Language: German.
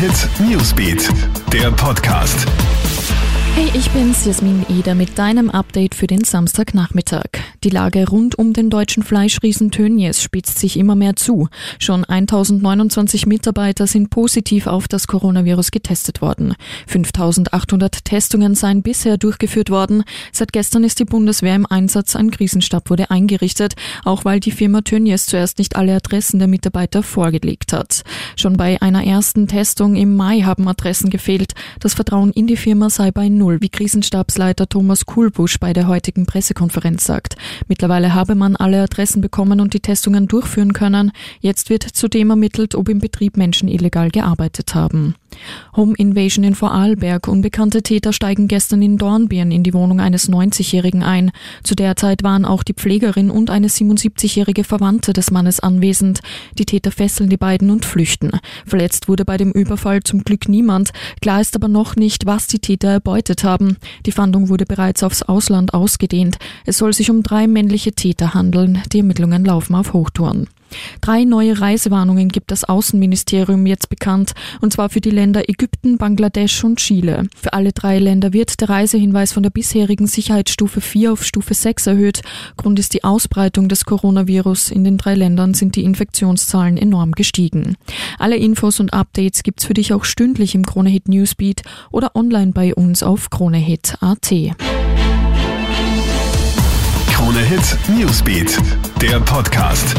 Hit Newsbeat, der Podcast. Hey, ich bin's, Jasmin Eder mit deinem Update für den Samstagnachmittag. Die Lage rund um den deutschen Fleischriesen Tönnies spitzt sich immer mehr zu. Schon 1029 Mitarbeiter sind positiv auf das Coronavirus getestet worden. 5800 Testungen seien bisher durchgeführt worden. Seit gestern ist die Bundeswehr im Einsatz. Ein Krisenstab wurde eingerichtet, auch weil die Firma Tönnies zuerst nicht alle Adressen der Mitarbeiter vorgelegt hat. Schon bei einer ersten Testung im Mai haben Adressen gefehlt. Das Vertrauen in die Firma sei bei Null, wie Krisenstabsleiter Thomas Kuhlbusch bei der heutigen Pressekonferenz sagt. Mittlerweile habe man alle Adressen bekommen und die Testungen durchführen können. Jetzt wird zudem ermittelt, ob im Betrieb Menschen illegal gearbeitet haben. Home Invasion in Vorarlberg. Unbekannte Täter steigen gestern in Dornbirn in die Wohnung eines 90-Jährigen ein. Zu der Zeit waren auch die Pflegerin und eine 77-jährige Verwandte des Mannes anwesend. Die Täter fesseln die beiden und flüchten. Verletzt wurde bei dem Überfall zum Glück niemand. Klar ist aber noch nicht, was die Täter erbeutet haben. Die Fahndung wurde bereits aufs Ausland ausgedehnt. Es soll sich um drei männliche Täter handeln. Die Ermittlungen laufen auf Hochtouren. Drei neue Reisewarnungen gibt das Außenministerium jetzt bekannt, und zwar für die Länder Ägypten, Bangladesch und Chile. Für alle drei Länder wird der Reisehinweis von der bisherigen Sicherheitsstufe 4 auf Stufe 6 erhöht. Grund ist die Ausbreitung des Coronavirus. In den drei Ländern sind die Infektionszahlen enorm gestiegen. Alle Infos und Updates gibt's für dich auch stündlich im Kronehit Newsbeat oder online bei uns auf kronehit.at. Kronehit Newsbeat, der Podcast.